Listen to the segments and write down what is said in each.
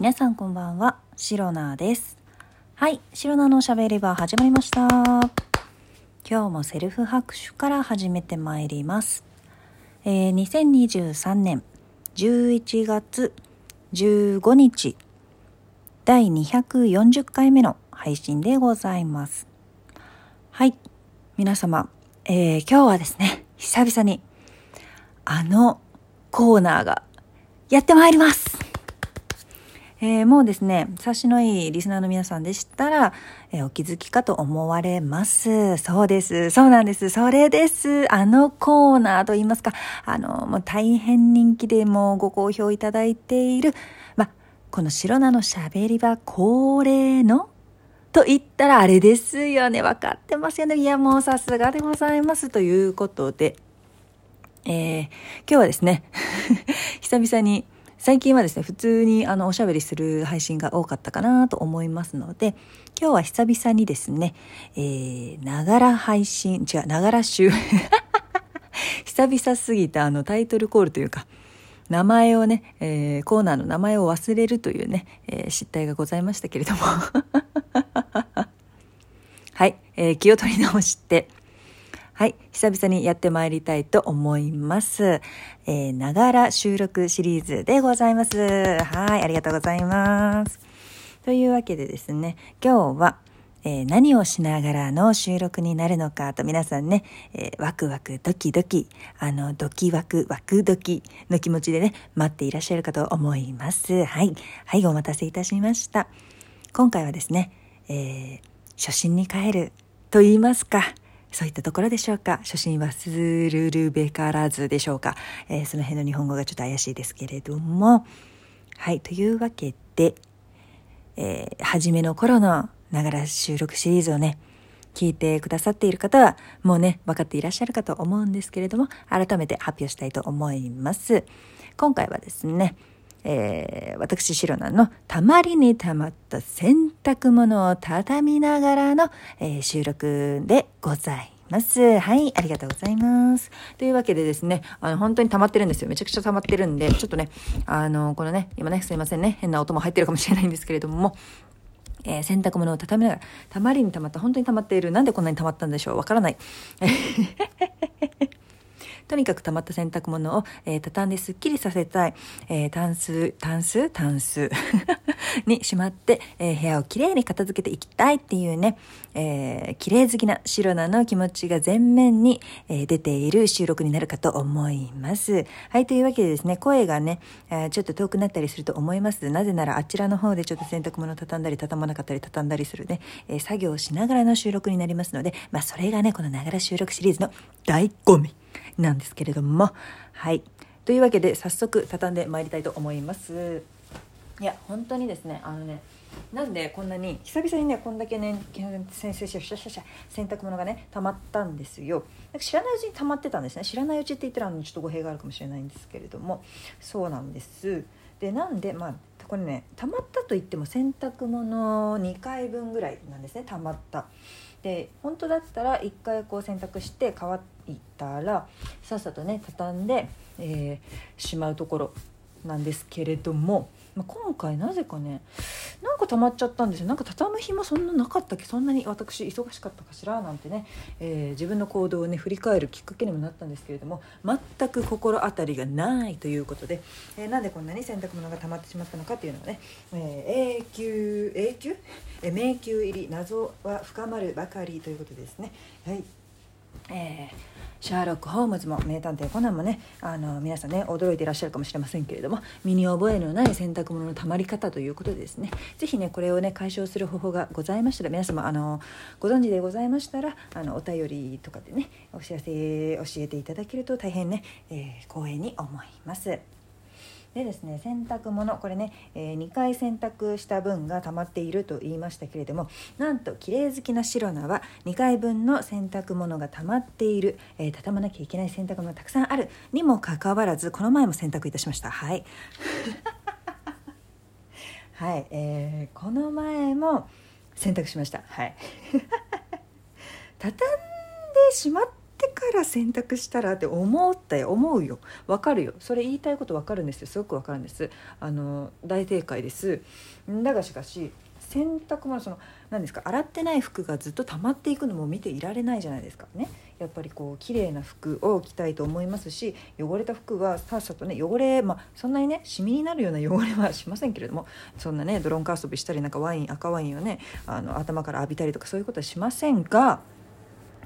皆さんこんばんは、シロナです。はい、シロナのおしゃべり場始まりました。今日もセルフ拍手から始めてまいります。えー、2023年11月15日、第240回目の配信でございます。はい、皆様、えー、今日はですね、久々にあのコーナーがやってまいります。えー、もうですね、察しのいいリスナーの皆さんでしたら、えー、お気づきかと思われます。そうです。そうなんです。それです。あのコーナーと言いますか、あの、もう大変人気でもうご好評いただいている、ま、この白菜のしゃべり場恒例のと言ったらあれですよね。分かってますよね。いや、もうさすがでございます。ということで、えー、今日はですね、久々に、最近はですね、普通にあのおしゃべりする配信が多かったかなと思いますので、今日は久々にですね、えー、ながら配信、違う、ながら集、久々すぎたあのタイトルコールというか、名前をね、えー、コーナーの名前を忘れるというね、えー、失態がございましたけれども。はい、えー、気を取り直して、はい。久々にやってまいりたいと思います。え、ながら収録シリーズでございます。はい。ありがとうございます。というわけでですね、今日は、えー、何をしながらの収録になるのかと皆さんね、えー、ワクワクドキドキ、あの、ドキワクワクドキの気持ちでね、待っていらっしゃるかと思います。はい。はい、お待たせいたしました。今回はですね、えー、初心に帰ると言いますか、そういったところでしょうか？初心はするるべからずでしょうか？えー、その辺の日本語がちょっと怪しいですけれども。はい。というわけで、えー、初めの頃のながら収録シリーズをね、聞いてくださっている方は、もうね、分かっていらっしゃるかと思うんですけれども、改めて発表したいと思います。今回はですね、えー、私、シロナのたまりにたまった洗濯物を畳みながらの、えー、収録でございます。はい、ありがとうございます。というわけでですね、あの、本当に溜まってるんですよ。めちゃくちゃ溜まってるんで、ちょっとね、あの、このね、今ね、すいませんね、変な音も入ってるかもしれないんですけれども、えー、洗濯物を畳みながら、たまりに溜まった、本当に溜まっている。なんでこんなに溜まったんでしょうわからない。とにかく溜まった洗濯物を、えー、畳んですっきりさせたい、えー、タンス、タンス？タンス にしまって、えー、部屋をきれいに片付けていきたいっていうね、えー、綺麗好きなシロナの気持ちが前面に、えー、出ている収録になるかと思います。はい、というわけでですね、声がね、えー、ちょっと遠くなったりすると思います。なぜならあちらの方でちょっと洗濯物畳んだり畳まなかったり畳んだりするね、えー、作業をしながらの収録になりますので、まあそれがね、このながら収録シリーズの醍醐味。なんですけれども。はい。というわけで早速畳んでまいりたいと思います。いや本当にですねあのねなんでこんなに久々にねこんだけね先生洗濯物がね溜まったんですよ。なんか知らないうちに溜まってたんですね。知らないうちって言ったらあのちょっと語弊があるかもしれないんですけれども。そうなんです。でなんでまあこれね溜まったといっても洗濯物2回分ぐらいなんですね溜まった。で本当だったら1回こう洗濯して乾いたらさっさとね畳んで、えー、しまうところなんですけれども、まあ、今回なぜかねなんか溜まっちゃったんですよ。なんか畳む暇そんななかったっけ？そんなに私忙しかったかしら？なんてね、えー、自分の行動をね振り返るきっかけにもなったんですけれども全く心当たりがないということで、えー、なんでこんなに洗濯物が溜まってしまったのかっていうのはね、えー、永久永久、え迷宮入り謎は深まるばかりということですね。はい。えー、シャーロック・ホームズも名探偵コナンもねあの皆さんね驚いていらっしゃるかもしれませんけれども身に覚えのない洗濯物のたまり方ということでですね是非ねこれをね解消する方法がございましたら皆様あのご存知でございましたらあのお便りとかでねお知らせ教えていただけると大変ね、えー、光栄に思います。でですね洗濯物これね、えー、2回洗濯した分が溜まっていると言いましたけれどもなんと綺麗好きなシロナは2回分の洗濯物が溜まっている、えー、畳まなきゃいけない洗濯物がたくさんあるにもかかわらずこの前も洗濯いたしました。はい。はい、えー、この前も洗濯しました。はい。畳んでしまっってから洗濯したらって思ったよ思うよ。わかるよ。それ言いたいことわかるんですよ。すごくわかるんです。あの大正解です。だがしかし洗濯物その何ですか洗ってない服がずっと溜まっていくのも見ていられないじゃないですか。ね。やっぱりこう綺麗な服を着たいと思いますし汚れた服はさっさとね汚れまあそんなにねシミになるような汚れはしませんけれどもそんなねドロンカー遊びしたりなんかワイン赤ワインをねあの頭から浴びたりとかそういうことはしませんが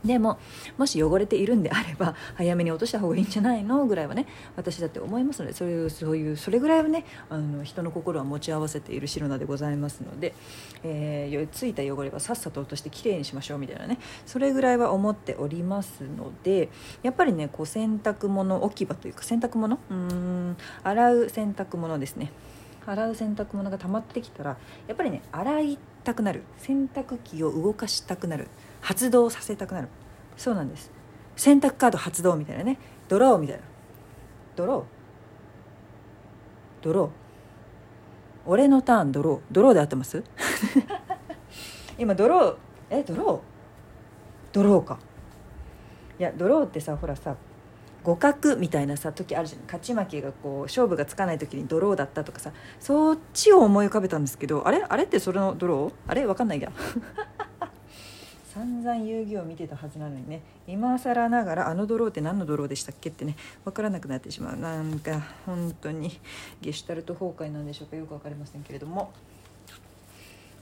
でももし汚れているんであれば早めに落とした方がいいんじゃないの？ぐらいはね私だって思いますのでそういうそういうそれぐらいはねあの人の心は持ち合わせている白菜でございますので、えー、ついた汚れはさっさと落としてきれいにしましょうみたいなねそれぐらいは思っておりますのでやっぱりねこう洗濯物置き場というか洗濯物？うん洗う洗濯物ですね。洗う洗濯物が溜まってきたらやっぱりね洗いたくなる。洗濯機を動かしたくなる。発動させたくなる。そうなんです。洗濯カード発動みたいなね。ドローみたいな。ドロー？ドロー。俺のターンドロー。ドローで合ってます？今ドロー。えドロー？ドローか。いやドローってさほらさ互角みたいなさ時あるじゃん。勝ち負けがこう勝負がつかない時にドローだったとかさそっちを思い浮かべたんですけどあれ？あれってそれのドロー？あれ？わかんないや。散々遊戯を見てたはずなのにね今更ながらあのドローって何のドローでしたっけってね分からなくなってしまうなんか本当にゲシュタルト崩壊なんでしょうかよく分かりませんけれども。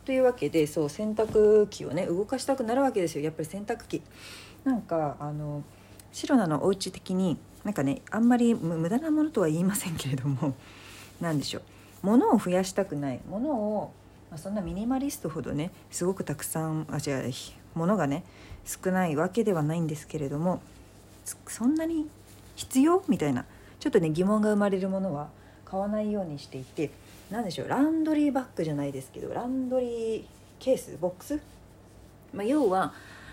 というわけでそう洗濯機をね動かしたくなるわけですよやっぱり洗濯機。なんかあの白菜のお家的になんかねあんまり無駄なものとは言いませんけれども何でしょう物を増やしたくない物をまあ、そんなミニマリストほどねすごくたくさんあじゃあ物がね少ないわけではないんですけれどもそんなに必要？みたいな。ちょっとね疑問が生まれるものは買わないようにしていて何でしょう？ランドリーバッグじゃないですけどランドリーケース？ボックス、まあ、要は、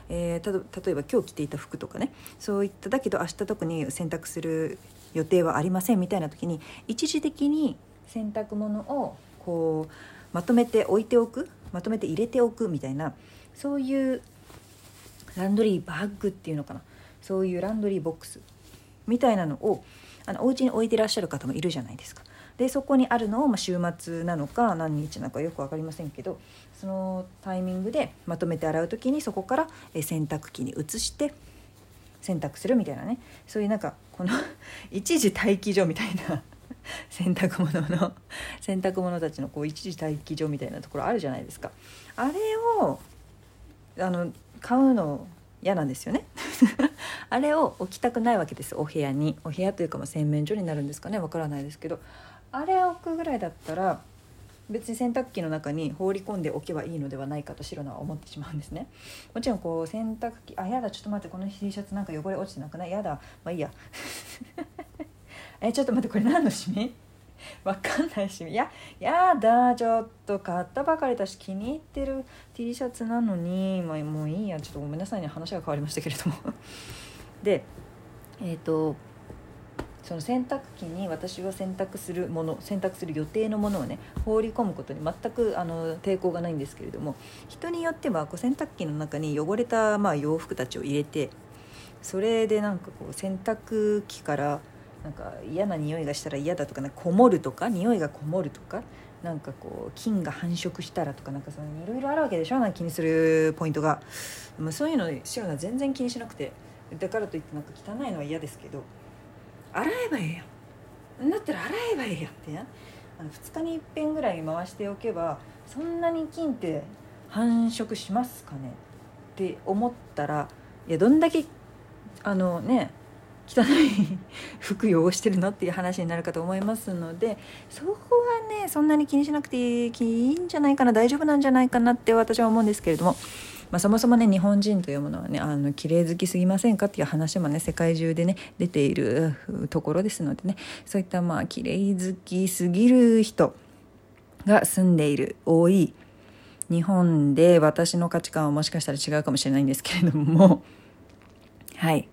えー、例えば今日着ていた服とかね。そういっただけど明日特に洗濯する予定はありませんみたいな時に一時的に洗濯物をこうまとめて置いておく？まとめて入れておく？みたいなそういうランドリーバッグっていうのかな。そういうランドリーボックスみたいなのをあのお家に置いてらっしゃる方もいるじゃないですか。でそこにあるのを、まあ、週末なのか何日なのかよく分かりませんけどそのタイミングでまとめて洗う時にそこから洗濯機に移して洗濯するみたいなね。そういうなんかこの 一時待機所みたいな洗濯物の洗濯物たちのこう一時待機所みたいなところあるじゃないですか。あれをあの買うの嫌なんですよね。あれを置きたくないわけですお部屋に。お部屋というかま洗面所になるんですかね。わからないですけど。あれを置くぐらいだったら別に洗濯機の中に放り込んでおけばいいのではないかと白菜は思ってしまうんですね。もちろんこう洗濯機あやだちょっと待ってこの T シャツなんか汚れ落ちてなくない？やだ。まあいいや。えちょっと待ってこれ何のシミ？わかんないしいややだちょっと買ったばかりだし気に入ってる T シャツなのに、まあ、もういいやちょっとごめんなさいね話が変わりましたけれども。でえっ、ー、とその洗濯機に私は洗濯するもの洗濯する予定のものをね放り込むことに全くあの抵抗がないんですけれども人によってはこう洗濯機の中に汚れたまあ洋服たちを入れてそれでなんかこう洗濯機からなんか嫌な匂いがしたら嫌だとかねこもるとか匂いがこもるとかなんかこう菌が繁殖したらとかなんかそのいろいろあるわけでしょなんか気にするポイントが、まあ、そういうの白菜全然気にしなくてだからといってなんか汚いのは嫌ですけど洗えばいいやん。だったら洗えばいいやんってねあの2日にいっぺんぐらい回しておけばそんなに菌って繁殖しますかねって思ったらいやどんだけあのね汚い服汚してるのっていう話になるかと思いますのでそこはねそんなに気にしなくていいんじゃないかな大丈夫なんじゃないかなって私は思うんですけれども。まあ、そもそもね日本人というものはねあの綺麗好きすぎませんかっていう話もね世界中でね出ているところですのでねそういったまあ綺麗好きすぎる人が住んでいる多い日本で私の価値観はもしかしたら違うかもしれないんですけれどもはい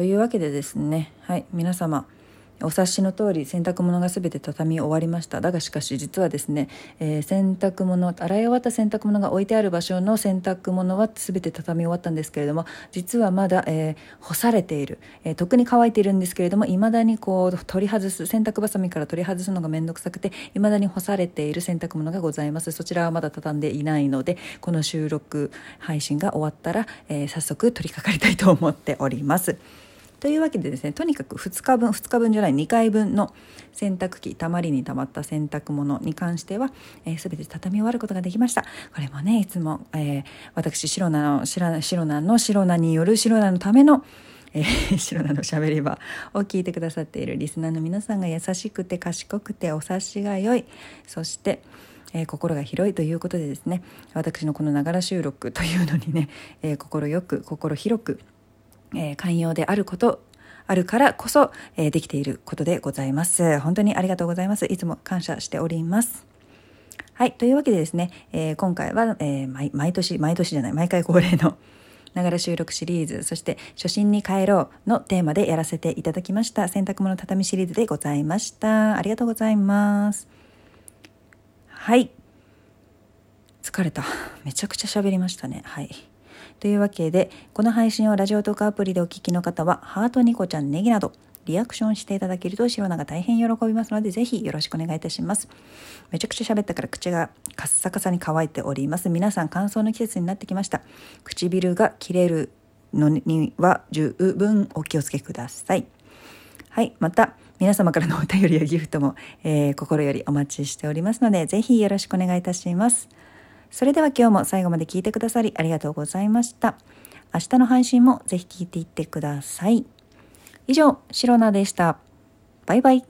というわけでですね、はい、皆様、お察しの通り洗濯物が全て畳み終わりました。だがしかし実はですね、えー、洗濯物洗い終わった洗濯物が置いてある場所の洗濯物は全て畳み終わったんですけれども実はまだ、えー、干されている、えー、特に乾いているんですけれどもいまだにこう取り外す洗濯ばさみから取り外すのが面倒くさくていまだに干されている洗濯物がございます。そちらはまだ畳んでいないのでこの収録配信が終わったら、え早速取り掛かりたいと思っております。というわけでですねとにかく2日分2日分じゃない2回分の洗濯機たまりにたまった洗濯物に関しては、えー、全て畳み終わることができました。これもねいつも、えー、私白菜の白菜の白菜による白菜のためのえー、白菜のしゃべり場を聞いてくださっているリスナーの皆さんが優しくて賢くてお察しが良い。そしてえー、心が広いということでですね私のこのながら収録というのにね、えー、心よく心広くえー、寛容であることあるからこそ、えー、できていることでございます。本当にありがとうございます。いつも感謝しております。はい。というわけでですね、えー、今回は、え毎毎年、毎年じゃない、毎回恒例の ながら収録シリーズ、そして初心に帰ろうのテーマでやらせていただきました。洗濯物畳シリーズでございました。ありがとうございます。はい。疲れた。めちゃくちゃ喋りましたね。はい。というわけで、この配信をラジオトークアプリでお聞きの方は、ハートニコちゃんネギなど、リアクションしていただけると白菜が大変喜びますので、ぜひよろしくお願いいたします。めちゃくちゃ喋ったから口がカッサカサに乾いております。皆さん乾燥の季節になってきました。唇が切れるのには十分お気をつけください。はい。また、皆様からのお便りやギフトも、えー、心よりお待ちしておりますので、ぜひよろしくお願いいたします。それでは今日も最後まで聞いてくださりありがとうございました。明日の配信もぜひ聞いていってください。以上、シロナでした。バイバイ。